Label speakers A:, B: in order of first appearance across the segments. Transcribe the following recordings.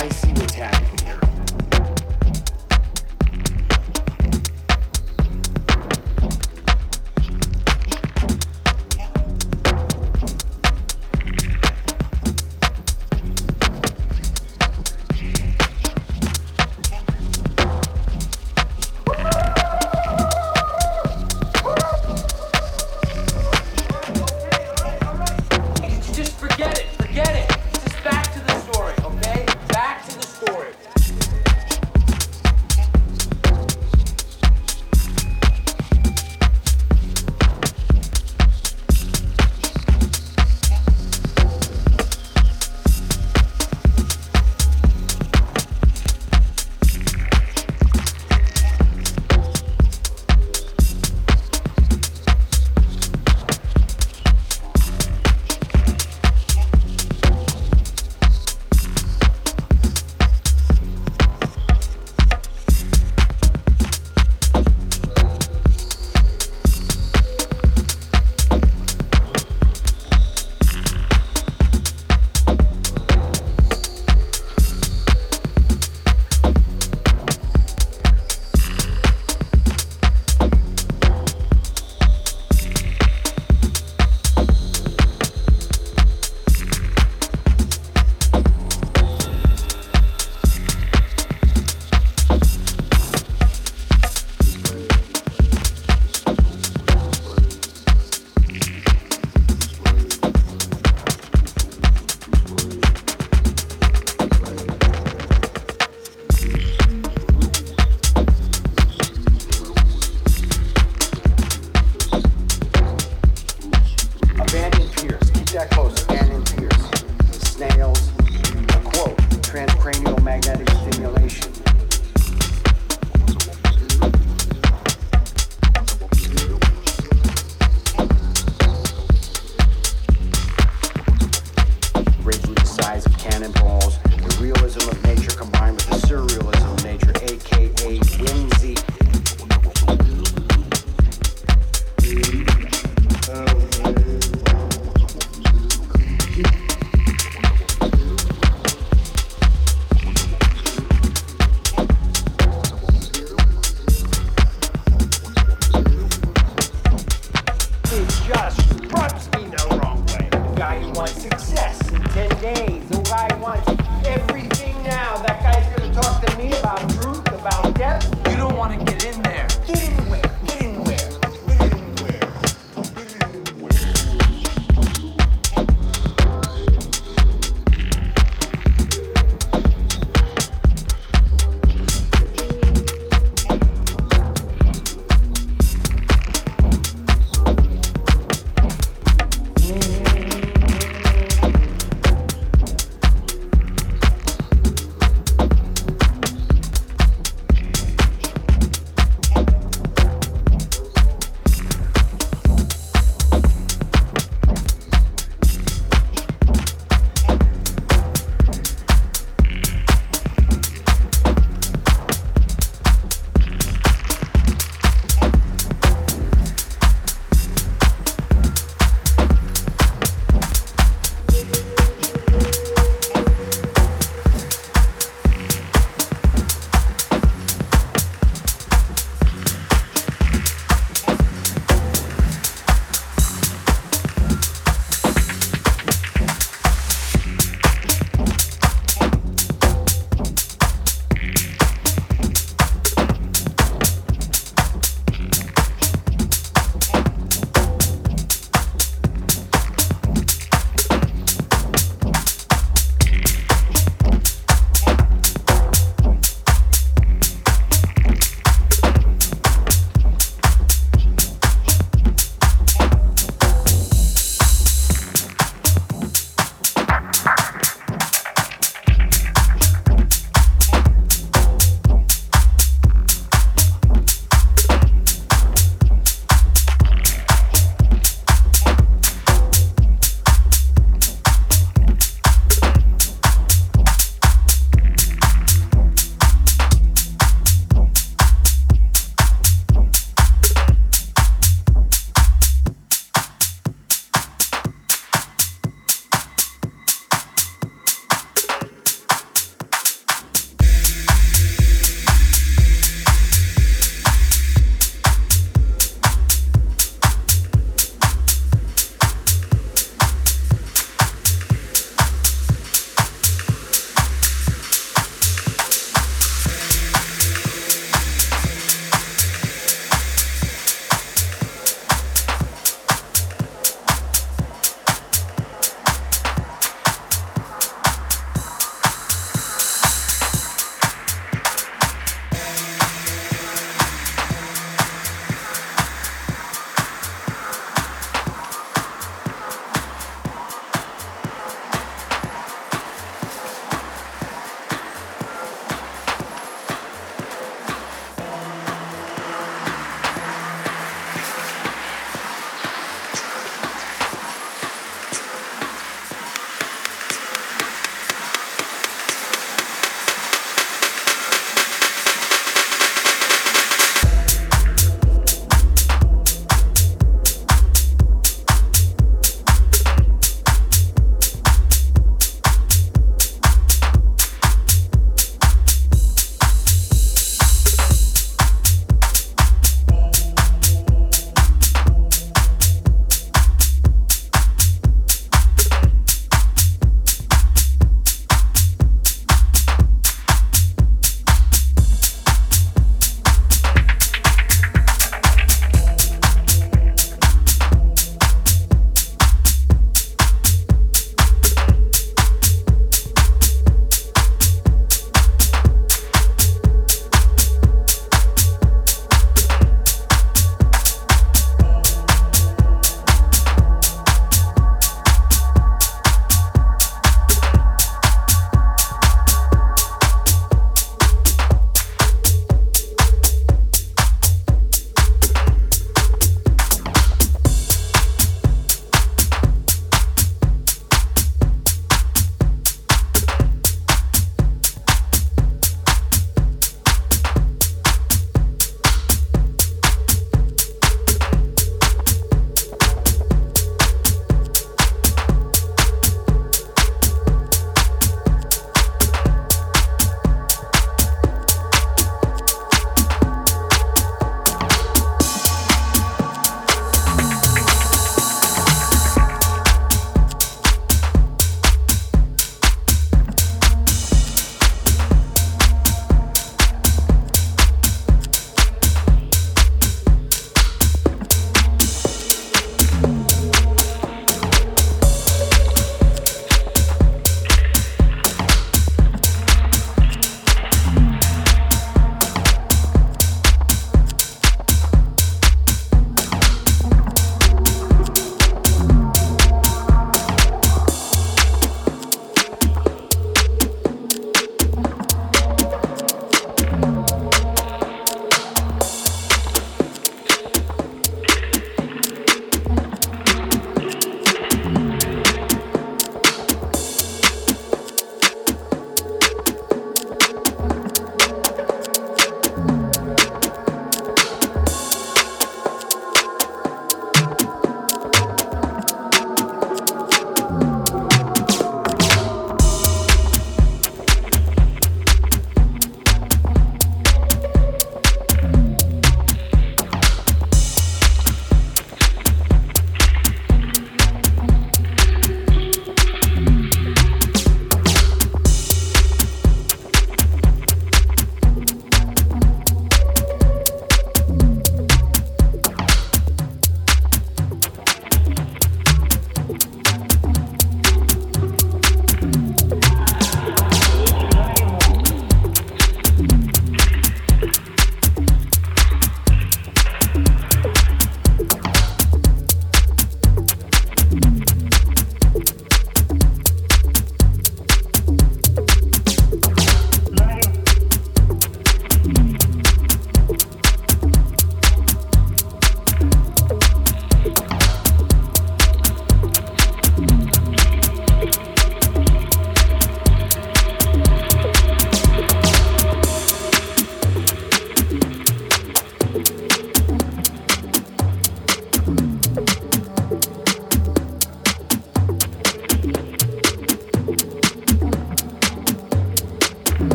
A: I see
B: what's happening.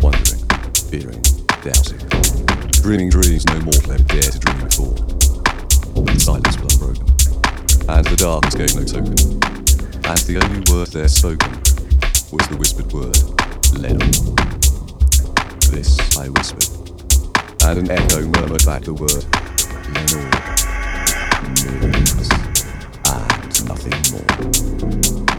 B: Wondering, fearing, doubting, dreaming dreams no mortal ever dared to dream before. The silence was unbroken, and the darkness gave no token, and the only word there spoken was the whispered word, Lenore. This I whispered, and an echo murmured back the word, Lenore. Millions, and nothing more.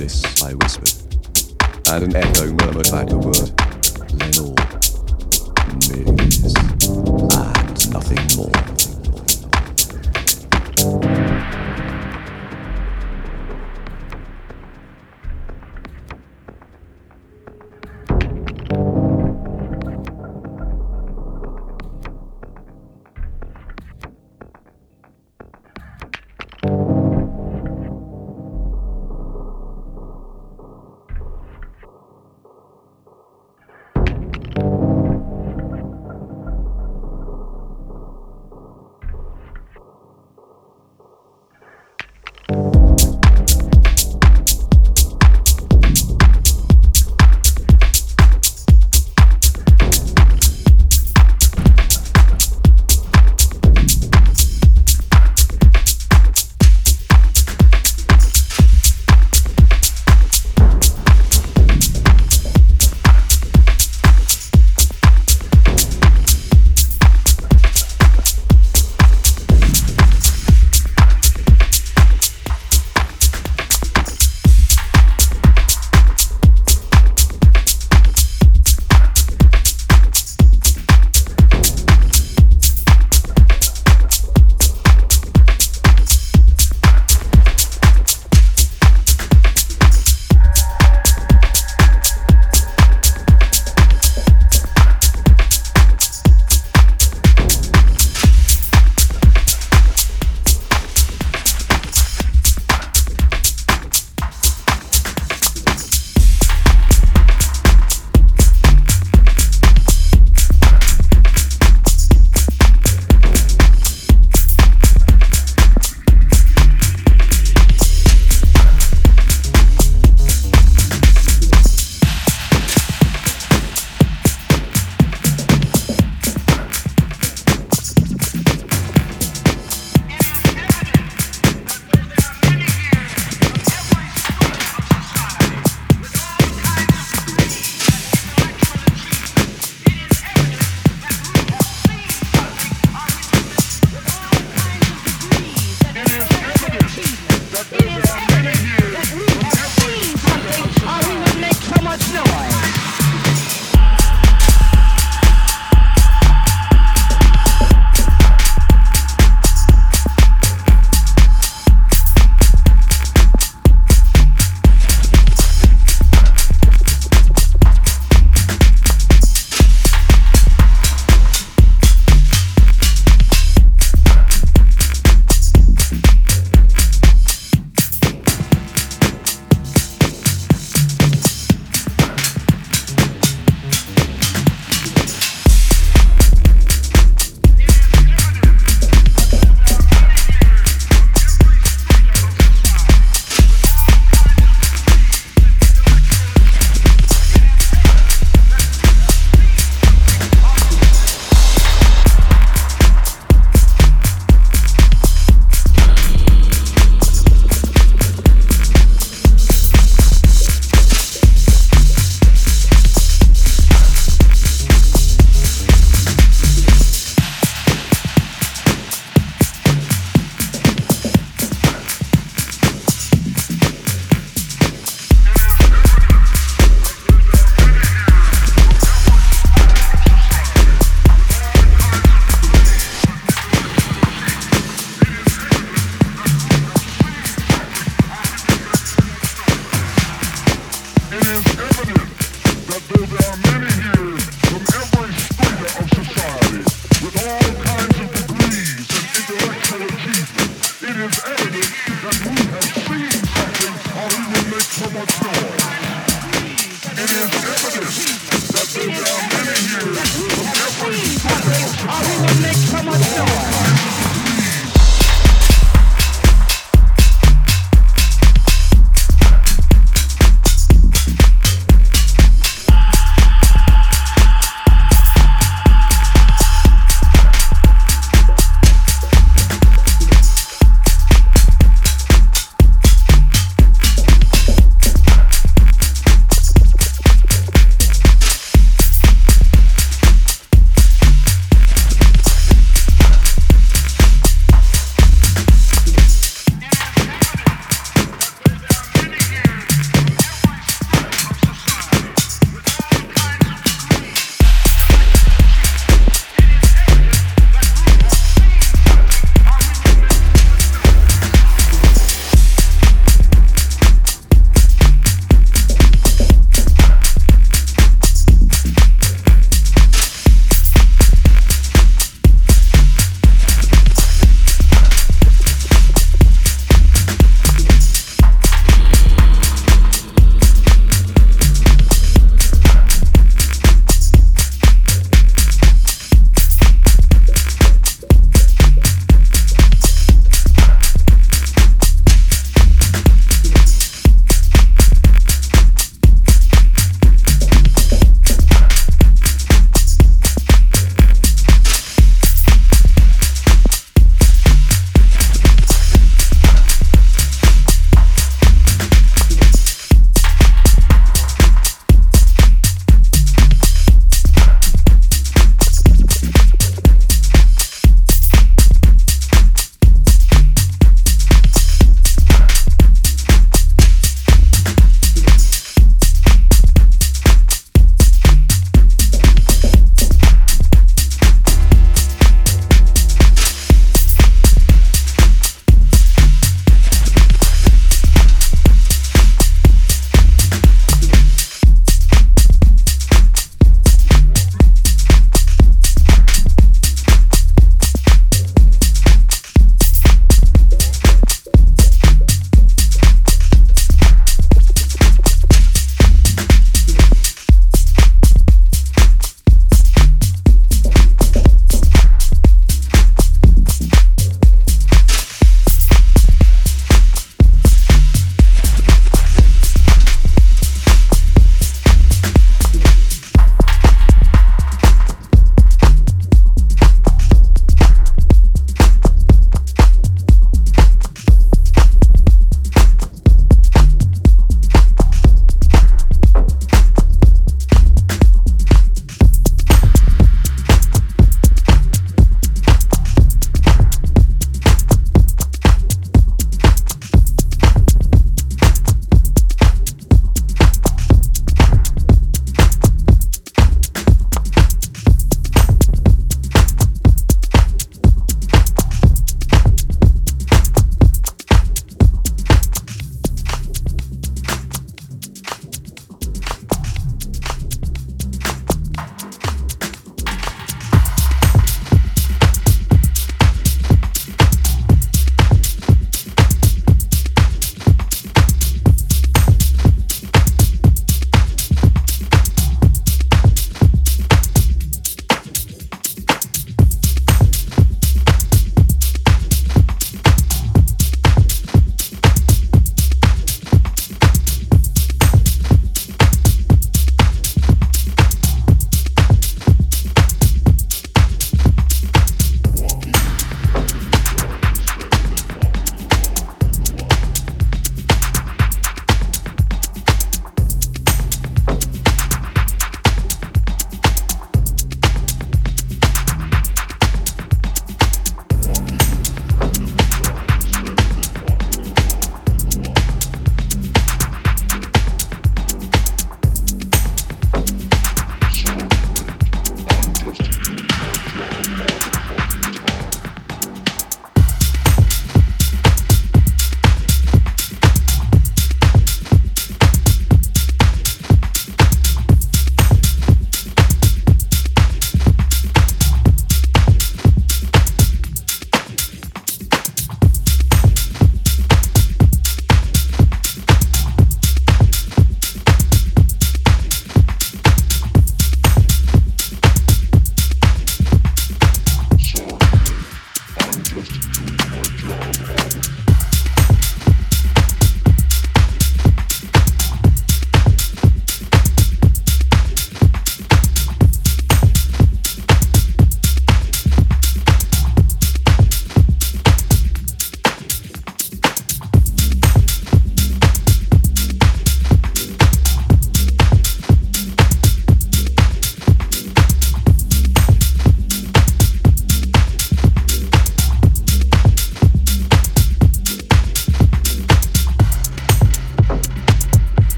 B: This I whispered, and an echo murmured back the word, Lenore. Millions, and nothing more.